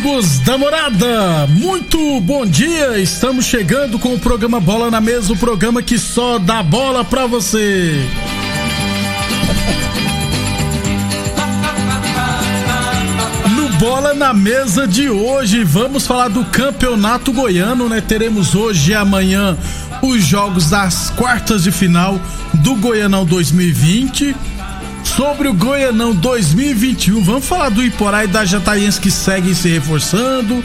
Amigos da morada, muito bom dia. Estamos chegando com o programa Bola na Mesa o programa que só dá bola pra você. No Bola na Mesa de hoje, vamos falar do Campeonato Goiano, né? Teremos hoje e amanhã os jogos das quartas de final do Goianão 2020 sobre o Goianão 2021. Vamos falar do Iporá e da Jataiense que seguem se reforçando.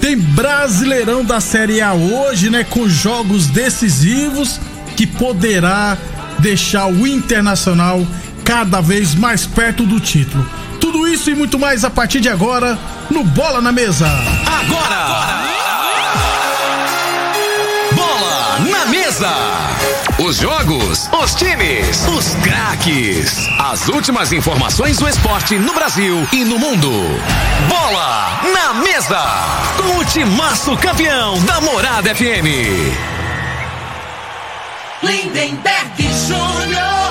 Tem Brasileirão da Série A hoje, né? Com jogos decisivos que poderá deixar o Internacional cada vez mais perto do título. Tudo isso e muito mais a partir de agora no Bola na Mesa. Agora! Bola na Mesa! Os jogos, os times, os craques. As últimas informações do esporte no Brasil e no mundo. Bola na mesa. Com o timaço campeão da Morada FM. Lindenberg Júnior.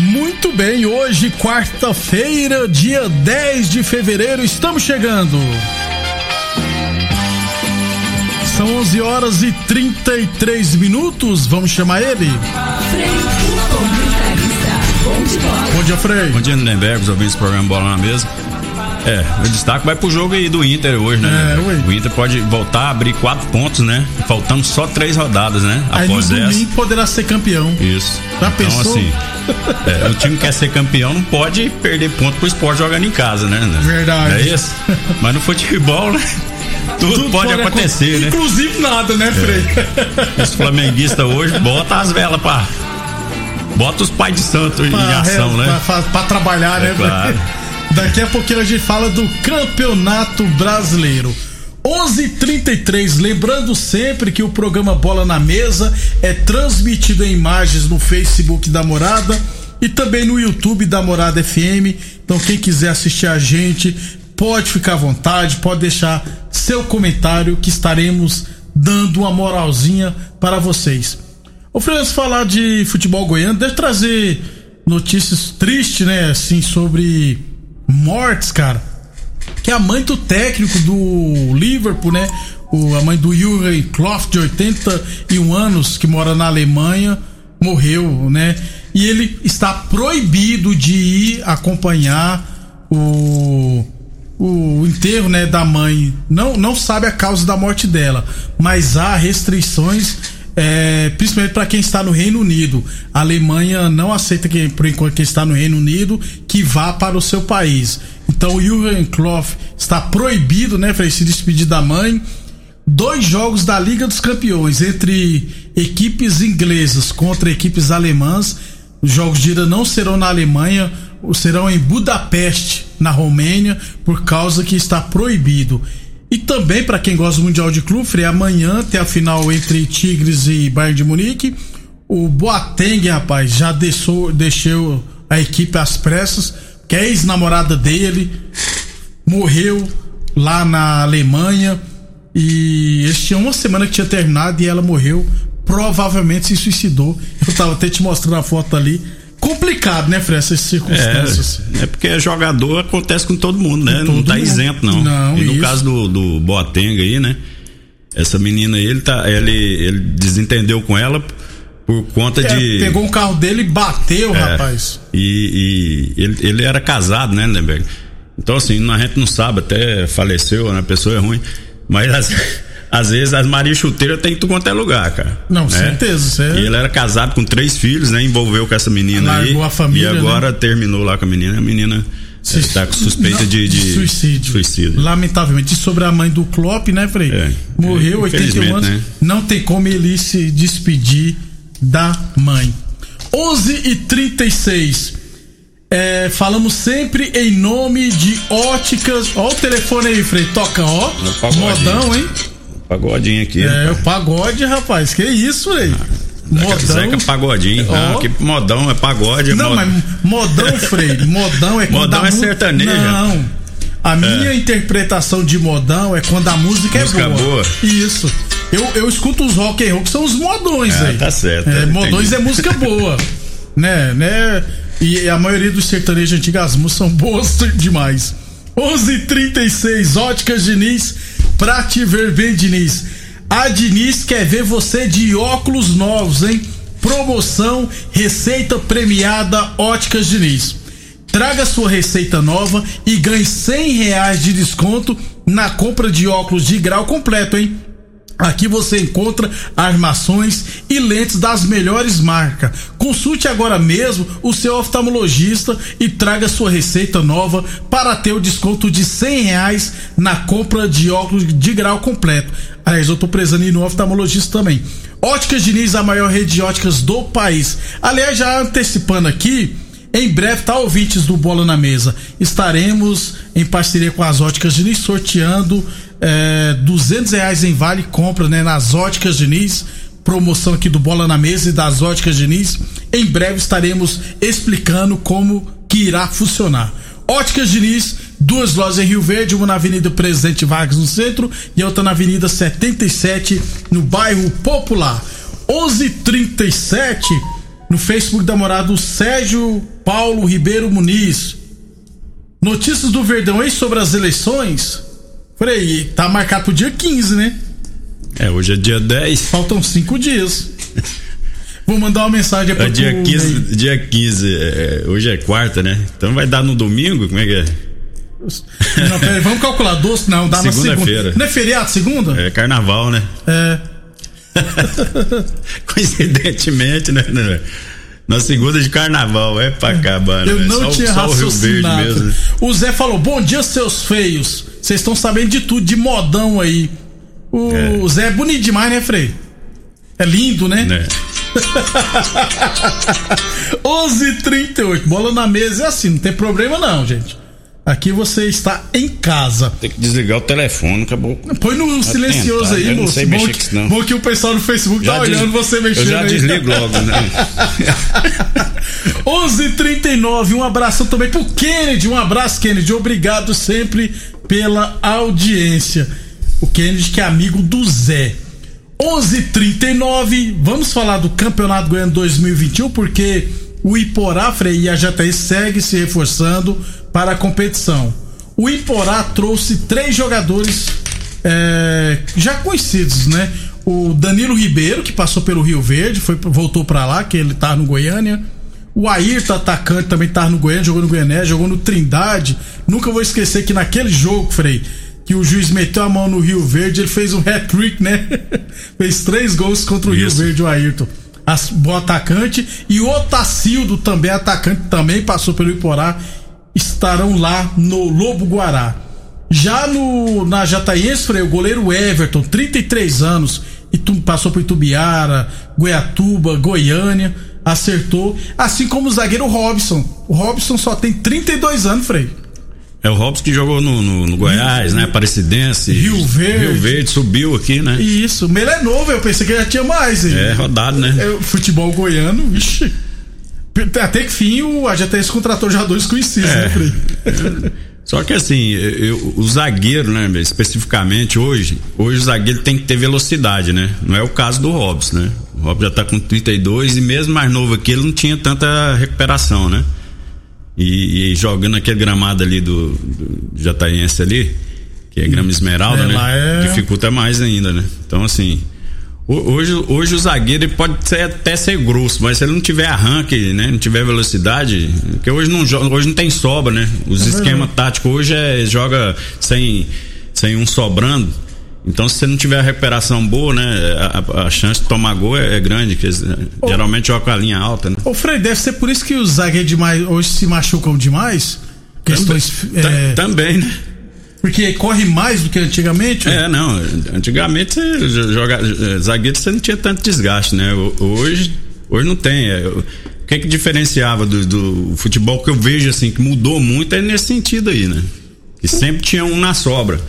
Muito bem, hoje, quarta-feira, dia 10 de fevereiro, estamos chegando. São 11 horas e 33 minutos. Vamos chamar ele? Bom dia, Frei. Bom dia, Lindenberg, os ouvintes do programa Bola na Mesa. É, o destaque vai pro jogo aí do Inter hoje, né? É, o Inter pode voltar a abrir quatro pontos, né? Faltando só três rodadas, né? Aí no Após essa. domingo poderá ser campeão. Isso. Já então, pensou? assim, é, o time que quer ser campeão não pode perder ponto pro esporte jogando em casa, né? Verdade. Não é isso? Mas no futebol, né? Tudo, pode, acontecer, né? Inclusive nada, né, Frei? Os flamenguistas hoje bota as velas pra. Bota os pais de santo em Pra- ação, é, né? Pra, pra trabalhar, É né? claro. Daqui a pouquinho a gente fala do Campeonato Brasileiro. 11:33, lembrando sempre que o programa Bola na Mesa é transmitido em imagens no Facebook da Morada e também no YouTube da Morada FM. Então quem quiser assistir a gente, pode ficar à vontade, pode deixar seu comentário que estaremos dando uma moralzinha para vocês. Ô Francis, falar de futebol goiano, deixa eu trazer notícias tristes, né, assim, sobre mortes, cara. Que a mãe do técnico do Liverpool, né, o, a mãe do Jurgen Klopp, de 81 anos, que mora na Alemanha, morreu, né, e ele está proibido de ir acompanhar o o enterro né, da mãe não, não sabe a causa da morte dela, mas há restrições, é, principalmente para quem está no Reino Unido. A Alemanha não aceita que, por enquanto, quem está no Reino Unido que vá para o seu país. Então o Jurgen Klopp está proibido, né, para se despedir da mãe. Dois jogos da Liga dos Campeões entre equipes inglesas contra equipes alemãs. Os jogos de ida não serão na Alemanha, serão em Budapeste, na Romênia, por causa que está proibido. E também, para quem gosta do Mundial de Clube, amanhã tem a final entre Tigres e Bayern de Munique. O Boateng, rapaz, já deixou, deixou a equipe às pressas, que é ex-namorada dele, morreu lá na Alemanha. E eles tinham uma semana que tinha terminado e ela morreu. Provavelmente se suicidou. Eu tava até te mostrando a foto ali. Complicado, né, Fred? Essas circunstâncias. É, é porque jogador acontece com todo mundo, né? Com não todo tá mundo. isento, não. Não, e no isso. caso do, do Boateng aí, né? Essa menina aí, ele, tá, ele, ele desentendeu com ela por conta É, de. pegou o carro dele e bateu, É, rapaz. E, e ele, ele era casado, né, Lemberg? Então, assim, a gente não sabe, até faleceu, né? A pessoa é ruim. Mas às, às vezes as Maria Chuteira tem em tudo quanto é lugar, cara. Não, né? certeza. E ele era casado com três filhos, né? Envolveu com essa menina Largou aí. a família, né? E agora terminou lá com a menina. A menina está com suspeita Não, de, de suicídio. suicídio. Lamentavelmente. E sobre a mãe do Klopp, né, Frei? É. Morreu, 81 Infelizmente, anos. né? Não tem como ele se despedir da mãe. 11 e 36 É, falamos sempre em nome de óticas. Ó, o telefone aí, Frei. Toca, ó. Modão, hein? Pagodinho aqui. É, rapaz. o pagode, rapaz. Que isso, Frei? Zeca, Zeca Pagodinho. Ó. Não, que modão é pagode. é Não, mod- mas modão, Frei. Modão é quando Modão é mu- sertanejo. Não. A minha interpretação de modão é quando a música, Música é boa. boa. Isso. Eu, eu escuto os rock and roll, que são os modões Ah, aí. tá certo, É, é, modões entendi. é música boa. né, né? E a maioria dos sertanejos antigos, as músicas são boas demais. 11:36 Óticas Diniz, pra te ver bem, Diniz. A Diniz quer ver você de óculos novos, hein? Promoção, receita premiada Óticas Diniz. Traga sua receita nova e ganhe 100 reais de desconto na compra de óculos de grau completo, hein? Aqui você encontra armações e lentes das melhores marcas. Consulte agora mesmo o seu oftalmologista e traga sua receita nova para ter o desconto de 100 reais na compra de óculos de grau completo. Aliás, eu tô precisando ir no oftalmologista também. Óticas Diniz, a maior rede de óticas do país. Aliás, já antecipando aqui, em breve, tá, ouvintes do Bola na Mesa? Estaremos em parceria com as óticas Diniz sorteando é, 200 reais em vale compra né, nas óticas Diniz. Promoção aqui do Bola na Mesa e das óticas Diniz. Em breve estaremos explicando como que irá funcionar. Óticas Diniz, duas lojas em Rio Verde, uma na Avenida Presidente Vargas no centro e outra na Avenida 77 no bairro Popular. 11:37 no Facebook da morada Sérgio Paulo Ribeiro Muniz. Notícias do Verdão aí sobre as eleições. Falei, tá marcado pro dia 15, né? É, hoje é dia 10. Faltam cinco dias. Vou mandar uma mensagem É pra dia tu, 15, Ney. dia 15 é, hoje é quarta, né? Então vai dar no domingo? Como é que é? Não, peraí, vamos calcular doce? Não, dá na Segunda-feira. segunda. Não é feriado, segunda? É carnaval, né? É. Coincidentemente, né? né? Na segunda de carnaval, é pra acabar, né? Eu não só, tinha só o raciocinado. mesmo. né? O Zé falou: Bom dia, seus feios. Vocês estão sabendo de tudo, de modão aí. O É. Zé é bonito demais, né, Frei? É lindo, né? né? 11:38 bola na mesa é assim, não tem problema não, gente. Aqui você está em casa. Tem que desligar o telefone, acabou. Põe no silencioso aí, não moço. sei bom, mexer que, não. bom que o pessoal no Facebook tá des- olhando você mexendo Eu já aí. desligo logo, né? 11:39 um abraço também pro Kennedy, um abraço Kennedy, obrigado sempre pela audiência. O Kennedy que é amigo do Zé. 11:39 vamos falar do Campeonato Goiano 2021 porque o Iporá Frei e a Jataí segue se reforçando para a competição. O Iporá trouxe três jogadores é, já conhecidos, né? O Danilo Ribeiro, que passou pelo Rio Verde, foi, voltou pra lá, que ele tá no Goiânia. O Ayrton, atacante, também tá no Goiânia, jogou no Goiané, jogou no Trindade. Nunca vou esquecer que naquele jogo, Frei, que o juiz meteu a mão no Rio Verde, ele fez um hat-trick, né? fez três gols contra o Rio Isso. Verde, o Ayrton. As, bom atacante. E o Otacildo, também atacante, também passou pelo Iporá. Estarão lá no Lobo Guará. Já no, na Jataiense, Frei, o goleiro Everton, 33 anos, Itu, passou por Itubiara, Goiatuba, Goiânia, acertou. Assim como o zagueiro Robson. O Robson só tem 32 anos, Frei. É o Robson que jogou no, no- no Goiás, né? Aparecidense. Rio Verde. Rio Verde subiu aqui, né? Isso, mas ele é novo, eu pensei que já tinha mais. hein? É rodado, né? É, futebol goiano, vixi. Até que fim o a Jataiense contratou já dois conhecidos, É. né, Frei? Só que assim, eu- o zagueiro, né, especificamente hoje, hoje o zagueiro tem que ter velocidade, né? Não é o caso do Robson, né? O já tá com 32 e mesmo mais novo aqui, ele não tinha tanta recuperação, né? E, e jogando aquele gramado ali do, do Jataiense ali, que é grama esmeralda, É, né? é- Dificulta mais ainda, né? Então assim, ho- Hoje, hoje o zagueiro pode ser, até ser grosso, mas se ele não tiver arranque, né? Não tiver velocidade, porque hoje não, hoje não tem sobra, né? Os esquemas táticos hoje é joga sem, sem um sobrando. Então, se você não tiver a recuperação boa, né? A, a chance de tomar gol é, é grande, que eles, geralmente joga com a linha alta, né? Ô, Frei, deve ser por isso que os zagueiros demais hoje se machucam demais. Questões. Tam- é, Também, né? porque corre mais do que antigamente. É, não. Antigamente joga, eh, zagueiro você não tinha tanto desgaste, né? Ho- Hoje, hoje não tem. É, que que diferenciava do, do, futebol que eu vejo assim que mudou muito é nesse sentido aí, né? Que sempre tinha um na sobra.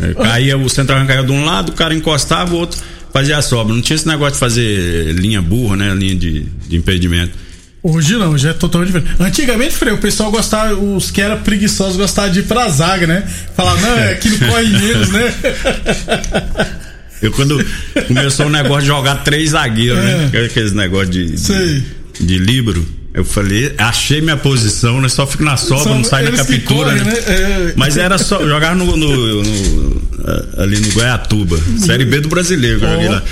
É, caía o central caía de um lado, o cara encostava, o outro fazia a sobra. Não tinha esse negócio de fazer linha burra, né? Linha de, de impedimento. Hoje não, hoje é totalmente diferente. Antigamente, Frei, o pessoal gostava, os que eram preguiçosos gostavam de ir pra zaga, né? Falar, não, é que não corre menos, né? Eu quando começou o negócio de jogar três zagueiros, né? é. né? Aqueles negócios de, de, de libro. Eu falei, achei minha posição, né? Só fico na sobra, não sai na captura, correm, né? né? É. Mas era só jogar no, no, no, ali no Goiatuba, Série B do brasileiro, oh. lá.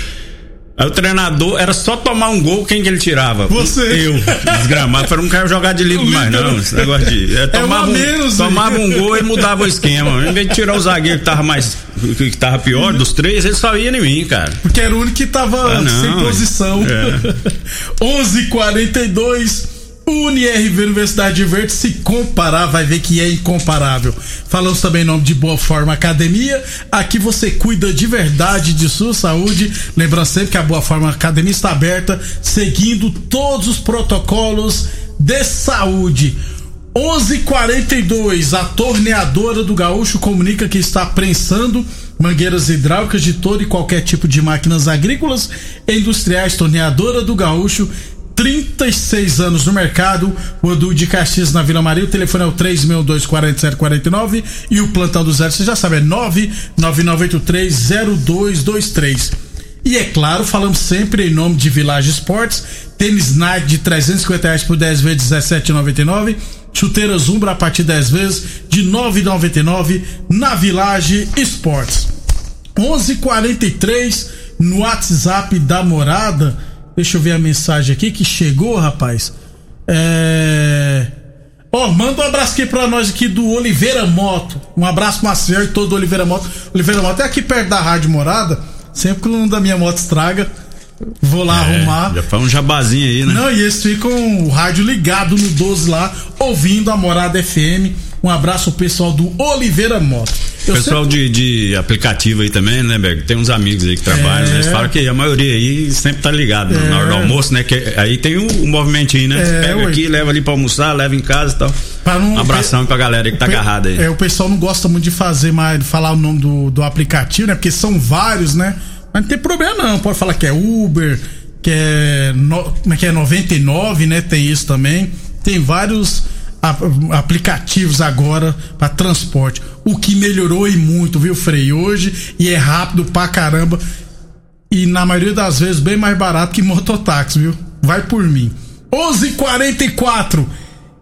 Aí o treinador era só tomar um gol, quem que ele tirava? Você. Eu, desgramado. Falei, não quero jogar de livre mais, não. Esse negócio de. É, tomava, é menos, um, tomava um gol e mudava o esquema. Em vez de tirar o zagueiro que tava mais. que tava pior dos três, ele só ia em mim, cara. Porque era o único que tava ah, sem posição. É. 11:42 UniRV Universidade Verde, se comparar, vai ver que é incomparável. Falamos também em nome de Boa Forma Academia. Aqui você cuida de verdade de sua saúde. Lembrando sempre que a Boa Forma Academia está aberta, seguindo todos os protocolos de saúde. 11:42 A torneadora do Gaúcho comunica que está prensando mangueiras hidráulicas de todo e qualquer tipo de máquinas agrícolas e industriais. Torneadora do Gaúcho 36 anos no mercado. O Edu de Caxias na Vila Maria. O telefone é o 362-4749 e o plantão do zero, você já sabe, é 999830223. E é claro, falamos sempre em nome de Village Esportes. Tênis Nike de 350 reais por 10 vezes 17,99. Chuteiras Umbra a partir de 10 vezes de 9,99 na Village Esportes. 11:43 no WhatsApp da Morada. Deixa eu ver a mensagem aqui que chegou, rapaz. É. Ó, oh, manda um abraço aqui pra nós aqui do Oliveira Moto. Um abraço Marcelo e todo Oliveira Moto. Oliveira Moto é aqui perto da Rádio Morada. Sempre que o nome da minha moto estraga, vou lá é, arrumar. Já faz um jabazinho aí, né? Não, e eles ficam o rádio ligado no 12 lá, ouvindo a Morada FM. Um abraço ao pessoal do Oliveira Moto. Eu pessoal sempre... de, de aplicativo aí também, né, Berg? Tem uns amigos aí que trabalham, é... eles falam que a maioria aí sempre tá ligado é... na hora do almoço, né? Que aí tem um, um movimentinho, né? É, Pega ué. aqui, leva ali pra almoçar, leva em casa e tal. Não... Um abração pra galera que tá agarrada aí. É, o pessoal não gosta muito de fazer mais, de falar o nome do, do aplicativo, né? Porque são vários, né? Mas não tem problema não, pode falar que é Uber, que é, no, como é que é 99, né? Tem isso também. Tem vários aplicativos agora para transporte. O que melhorou e muito, viu, Frei? Hoje e é rápido pra caramba. E na maioria das vezes bem mais barato que mototáxi, viu? Vai por mim. 11:44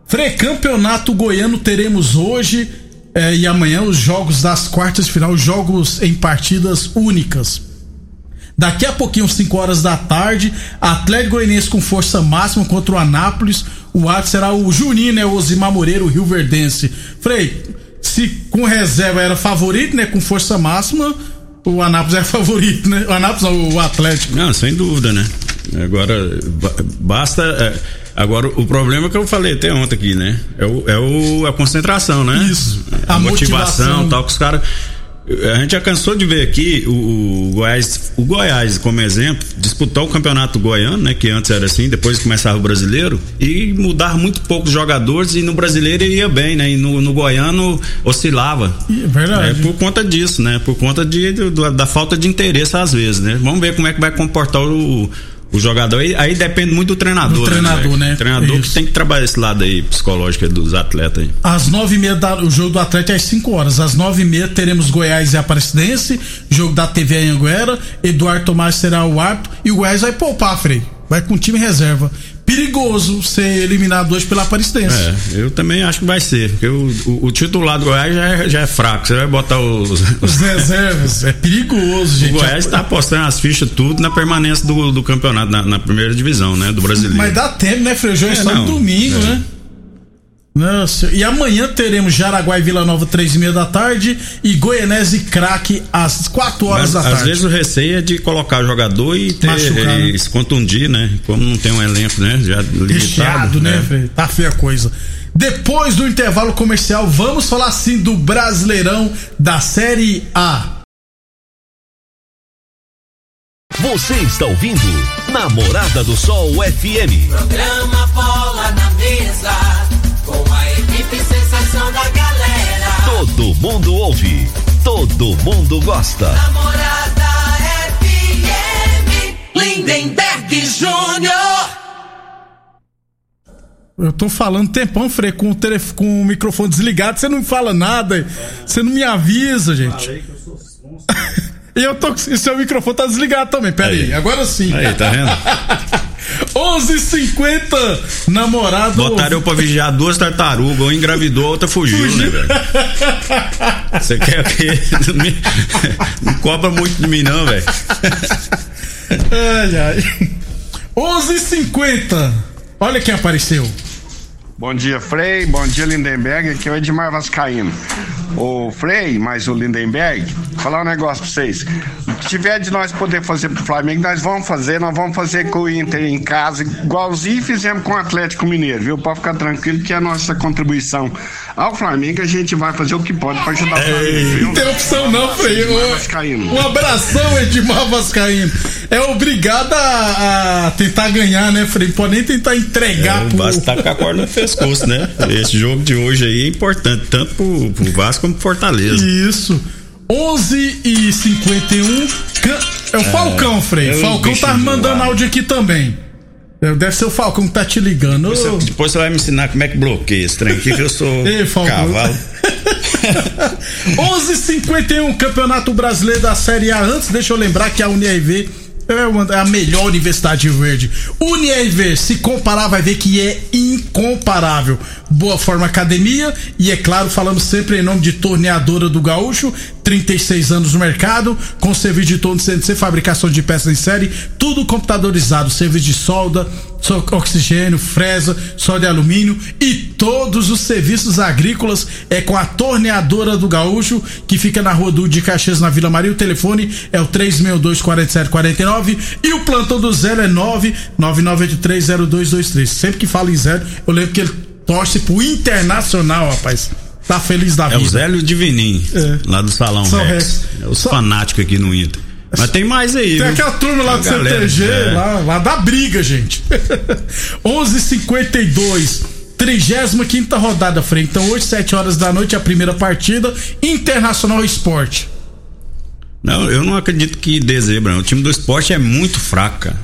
Frei, campeonato goiano teremos hoje eh, e amanhã os jogos das quartas de final, jogos em partidas únicas. Daqui a pouquinho, 5 horas da tarde, Atlético Goianiense com força máxima contra o Anápolis. O ato será o Juninho, né? O Osimar Moreira, o Rio Verdense. Frei, se com reserva era favorito, né? Com força máxima, o Anápolis é favorito, né? O Anápolis ou o Atlético. Não, sem dúvida, né? Agora, basta. É, agora, o problema que eu falei até ontem aqui, né? É, o, é o, a concentração, né? Isso. A, a motivação, motivação tal, que os caras a gente já cansou de ver aqui o, o, Goiás, o Goiás como exemplo, disputar o campeonato goiano, né, que antes era assim, depois começava o brasileiro e mudar muito poucos jogadores e no brasileiro ia bem, né, e no, no goiano oscilava. É verdade. É por conta disso, né, por conta de, de da falta de interesse às vezes, né. Vamos ver como é que vai comportar o, o jogador aí, aí depende muito do treinador. Do treinador, né? né? O treinador Isso. que tem que trabalhar esse lado aí psicológico dos atletas aí. Às nove e meia, da, o jogo do Atlético é às cinco horas. Às nove e meia teremos Goiás e Aparecidense, jogo da TV Anhanguera, Eduardo Tomás será o árbitro e o Goiás vai poupar, Frei. Vai com time reserva perigoso ser eliminado hoje pela Aparecidense. É, eu também acho que vai ser, porque o, o, o titular do Goiás já é, já é, fraco, você vai botar os... Os reservas, é perigoso, gente. O Goiás está apostando as fichas tudo na permanência do, do campeonato, na, na, primeira divisão, né, do brasileiro. Mas dá tempo, né, Frejão? É, é só no domingo, é. né? Nossa, e amanhã teremos Jaraguá e Vila Nova, três e meia da tarde, e Goianese e Craque às quatro horas Mas, da tarde. Às vezes o receio é de colocar jogador e ter Machucar, né? se contundir, né? Como não tem um elenco, né? Já limitado. Recheado, né? né? Tá feia a coisa. Depois do intervalo comercial, vamos falar sim do Brasileirão da Série A. Você está ouvindo Namorada do Sol FM. Programa Bola na Mesa, com a equipe sensação da galera. Todo mundo ouve, todo mundo gosta. Namorada FM, Lindenberg Júnior. Eu tô falando tempão, Frei, com o, telef... com o microfone desligado, você não me fala nada, você não me avisa, gente. e eu tô. E seu microfone tá desligado também, pera aí, Aí. agora sim. Aí, tá vendo? 11h50, namorado. Botaram eu pra vigiar duas tartarugas, uma engravidou, a outra fugiu, né, velho? Você quer que. Não, cobra muito de mim, não, velho. Ai, ai. 11h50. Olha quem apareceu. Bom dia, Frei. Bom dia, Lindenberg. Aqui é o Edmar Vascaíno. O Frei, mais o Lindenberg, falar um negócio pra vocês. Que tiver de nós poder fazer pro Flamengo, nós vamos fazer. Nós vamos fazer com o Inter em casa, igualzinho fizemos com o Atlético Mineiro, viu? Pode ficar tranquilo que é a nossa contribuição ao Flamengo. A gente vai fazer o que pode pra ajudar o Flamengo, viu? Não tem opção não, Frei. Edmar Vascaíno. Um abração, Edmar Vascaíno. É obrigado a, a tentar ganhar, né, Frei? Pode nem tentar entregar É, o pro. Vasco tá com a corda no pescoço, né? Esse jogo de hoje aí é importante, tanto pro, pro Vasco como pro Fortaleza. Isso. 11 e 51. Can- É o Falcão, Frei. é Falcão tá mandando áudio aqui também. É, Deve ser o Falcão que tá te ligando. Você- Ô, depois você vai me ensinar como é que bloqueia esse trem aqui, que eu sou Ei, cavalo. 11:51 Campeonato Brasileiro da Série A. Antes, deixa eu lembrar que a UniRV é uma- é a melhor universidade verde. UniRV, se comparar, vai ver que é incomparável. Boa Forma Academia. E, é claro, falamos sempre em nome de Torneadora do Gaúcho, 36 anos no mercado, com serviço de torno CNC, fabricação de peças em série, tudo computadorizado, serviço de solda, so- oxigênio, fresa, solda de alumínio. E todos os serviços agrícolas é com a Torneadora do Gaúcho, que fica na rua do de Caxias, na Vila Maria. O telefone é o 362-4749 e o plantão do zero é 999830223. Sempre que fala em zero, eu lembro que ele torce pro Internacional, rapaz. Tá feliz da É vida. o Zélio Divinim, É. lá do Salão São Rex. É os Só- fanáticos aqui no Inter. Mas tem mais aí, Tem viu? aquela turma lá do CTG, é. lá, lá da briga, gente. 11:52 35 rodada, Frei. Então, hoje, 7 horas da noite, a primeira partida. Internacional Esporte. Não, eu não acredito que dê zebra. O time do esporte é muito fraco, cara.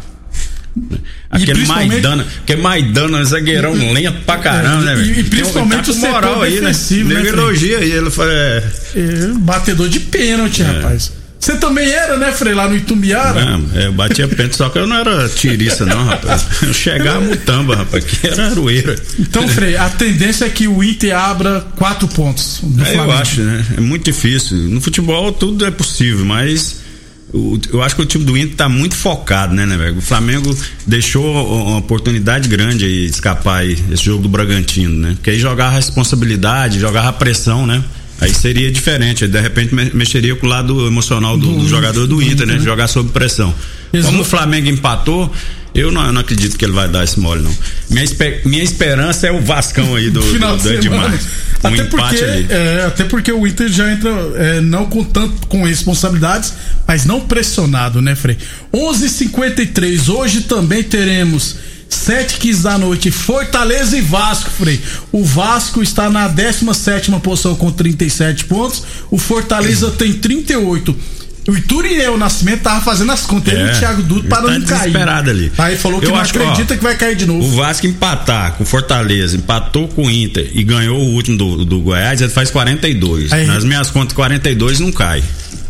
Aquele principalmente- Maidana, aquele Maidana, zagueirão lento pra caramba, né, E- velho? e principalmente Tem um- o moral aí, né? né, elogia aí, ele fala, é, É, batedor de pênalti, rapaz. Você também era, né, Frei, lá no Itumbiara? não, é, eu batia pênalti, só que eu não era tiriça, não, rapaz. Eu chegava mutamba, rapaz, que era aroeira. Então, Frei, a tendência é que o Inter abra quatro pontos. do É, eu acho, né? É muito difícil. No futebol tudo é possível, mas o- eu acho que o time do Inter tá muito focado, né, né, velho? O Flamengo deixou uma oportunidade grande aí escapar aí, esse jogo do Bragantino, né? Porque aí jogava a responsabilidade, jogava a pressão, né? Aí seria diferente, de repente me- mexeria com o lado emocional do, do jogador do Inter, né? Jogar sob pressão. Eles Como o Flamengo empatou, eu não, eu não acredito que ele vai dar esse mole, não. Minha, espe- minha esperança é o Vascão aí do, final do, do Edmar. Um até porque, é, até porque o Inter já entra é, não com tanto com responsabilidades, mas não pressionado, né, Frei? 11:53 hoje também teremos 7 15 da noite, Fortaleza e Vasco, Frei. O Vasco está na 17 posição com 37 pontos, o Fortaleza tem 38. O Ituriel Nascimento tava fazendo as contas, ele e o Thiago Duto para tá não cair. ali. Aí falou que Eu não acho que, ó, acredita que vai cair de novo. O Vasco empatar com o Fortaleza, empatou com o Inter e ganhou o último do, do Goiás, ele faz 42. Aí- Nas minhas contas, 42 não cai.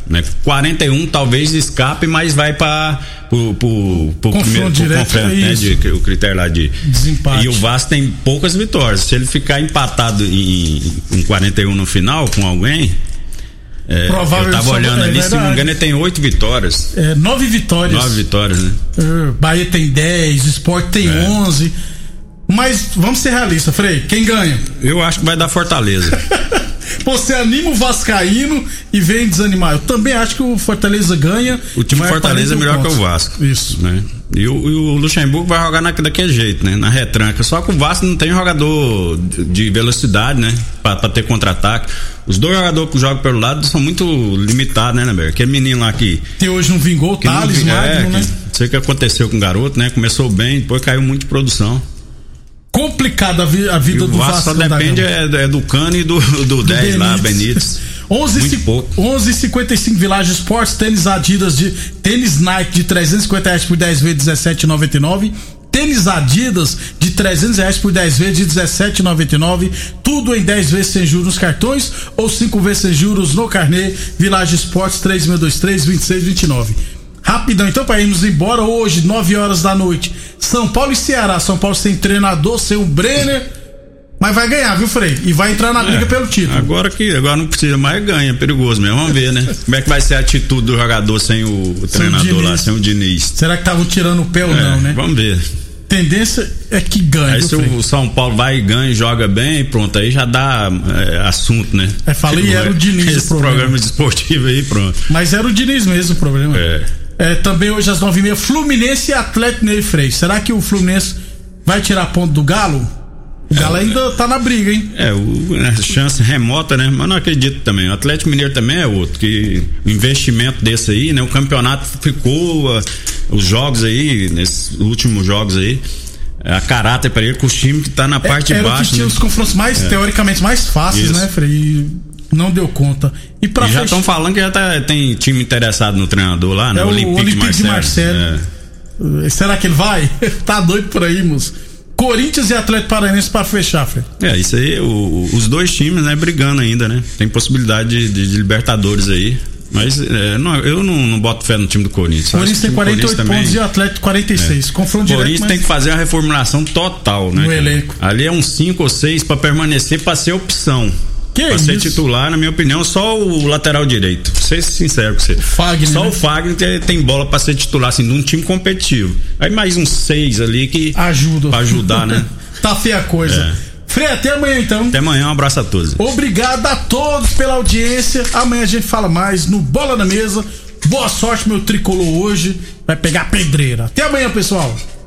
Né? 41 talvez escape, mas vai para Confronto primeiro pro direto, confronto, é né? De, o critério lá de Desempate. E o Vasco tem poucas vitórias. Se ele ficar empatado em, em 41 no final com alguém. É, Provável eu tava olhando é ali, se não me engano, ele tem oito vitórias. É, nove vitórias. Nove vitórias, né? É, Bahia tem 10, Sport tem É. 11. Mas vamos ser realistas, Frei. Quem ganha? Eu acho que vai dar Fortaleza. Você anima o Vascaíno e vem desanimar. Eu também acho que o Fortaleza ganha. O time Fortaleza é 41 melhor que o pontos. Vasco. Isso. Né? E o, e o, Luxemburgo vai jogar na, daquele jeito, né? Na retranca. Só que o Vasco não tem jogador de velocidade, né? Pra, pra ter contra-ataque. Os dois jogadores que jogam pelo lado são muito limitados, né, Neber? Aquele menino lá que. Que hoje não vingou, o Thales, não, é, né? Não sei o que aconteceu com o garoto, né? Começou bem, depois caiu muito de produção complicada a, vida do Vasco. Só depende é, é, do Cano e do, do, do 10 Benítez. lá, Benítez. 11,55 Village Sports, tênis Adidas de tênis Nike de 350 reais por 10 vezes 17,99. Tênis Adidas de 300 reais por 10 vezes de 17,99. Tudo em 10 vezes sem juros nos cartões ou 5 vezes sem juros no carnê. Village Sports 3623 2629. Rapidão, então, para irmos embora hoje, 9 horas da noite. São Paulo e Ceará. São Paulo sem treinador, sem o Brenner mas vai ganhar, viu, Frei? E vai entrar na briga é, pelo título. Agora que agora não precisa mais, ganha. É perigoso mesmo. Vamos ver, né? Como é que vai ser a atitude do jogador sem o, o treinador lá, sem o Diniz? Será que estavam tirando o pé ou é, não, né? Vamos ver. Tendência é que ganhe. Aí se o São Paulo vai e ganha, joga bem, pronto, aí já dá é, assunto, né? É, falei, era o Diniz esse o problema. programa esportivo aí, pronto. Mas era o Diniz mesmo o problema. É. é também hoje às nove e meia, Fluminense e Atlético Ney Frei. Será que o Fluminense vai tirar ponto do Galo? O Galo ainda tá na briga, hein? É, o, a chance remota, né? Mas não acredito também. O Atlético Mineiro também é outro, que o investimento desse aí, né? O campeonato ficou, uh, os jogos aí, nesses últimos jogos aí, a caráter para ele com os times que tá na é, parte de baixo. Que tinha né? os confrontos mais, é. teoricamente, mais fáceis, Isso. né, Frei? Não deu conta. E, pra e já estão falando que já tá, tem time interessado no treinador lá, né? É o Olympique, Olympique de Marcelo. De Marcelo. É. Será que ele vai? tá doido por aí, moço. Corinthians e Atlético Paranaense para fechar, Fê. É, isso aí, o, os dois times, né, brigando ainda, né? Tem possibilidade de, de, de Libertadores aí. Mas é, não, eu não, não, boto fé no time do Corinthians. O Corinthians tem 48 pontos também, e o Atlético 46. É. Confronto direto. O Corinthians mas... tem que fazer a reformulação total, né? No elenco. Ali é uns 5 ou 6 para permanecer, para ser opção. Que pra ser titular, na minha opinião, só o lateral direito. Vou ser sincero com você. Fagner, só né? o Fagner tem, tem bola para ser titular, assim, num time competitivo. Aí mais uns seis ali que. Ajuda. Pra ajudar, né? tá feia a coisa. É. Frei, até amanhã então. Até amanhã, um abraço a todos. Obrigado a todos pela audiência. Amanhã a gente fala mais no Bola na Mesa. Boa sorte, meu tricolor hoje. Vai pegar pedreira. Até amanhã, pessoal.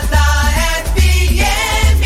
FM.